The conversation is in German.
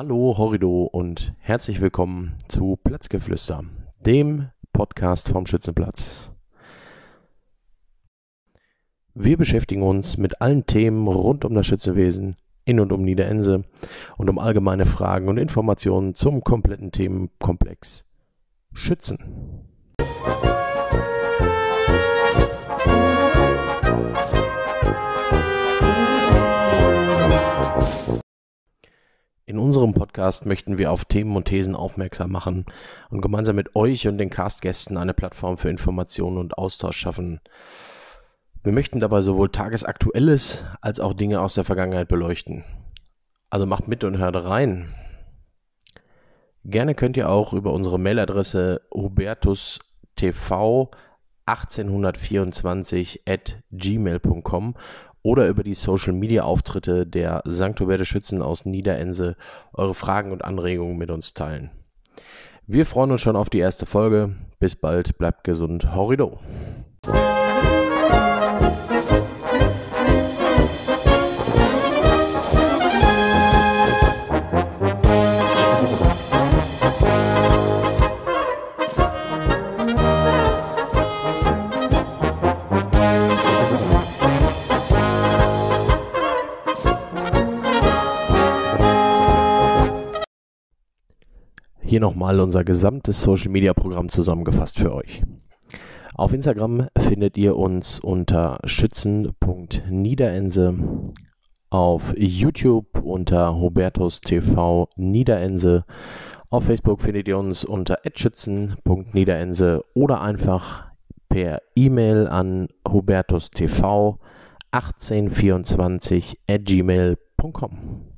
Hallo Horrido und herzlich willkommen zu Platzgeflüster, dem Podcast vom Schützenplatz. Wir beschäftigen uns mit allen Themen rund um das Schützenwesen in und um Niederense und um allgemeine Fragen und Informationen zum kompletten Themenkomplex Schützen. In Podcast möchten wir auf Themen und Thesen aufmerksam machen und gemeinsam mit euch und den Castgästen eine Plattform für Informationen und Austausch schaffen. Wir möchten dabei sowohl Tagesaktuelles als auch Dinge aus der Vergangenheit beleuchten. Also macht mit und hört rein. Gerne könnt ihr auch über unsere Mailadresse hubertustv 1824 at gmail.com oder über die Social Media Auftritte der St. Huberte Schützen aus Niederense eure Fragen und Anregungen mit uns teilen. Wir freuen uns schon auf die erste Folge. Bis bald, bleibt gesund. Horrido! Hier nochmal unser gesamtes Social Media Programm zusammengefasst für euch. Auf Instagram findet ihr uns unter schützen.niederense, auf YouTube unter Hubertus TV Niederense, auf Facebook findet ihr uns unter schützen.niederense oder einfach per E-Mail an hubertustv 1824 at gmail.com.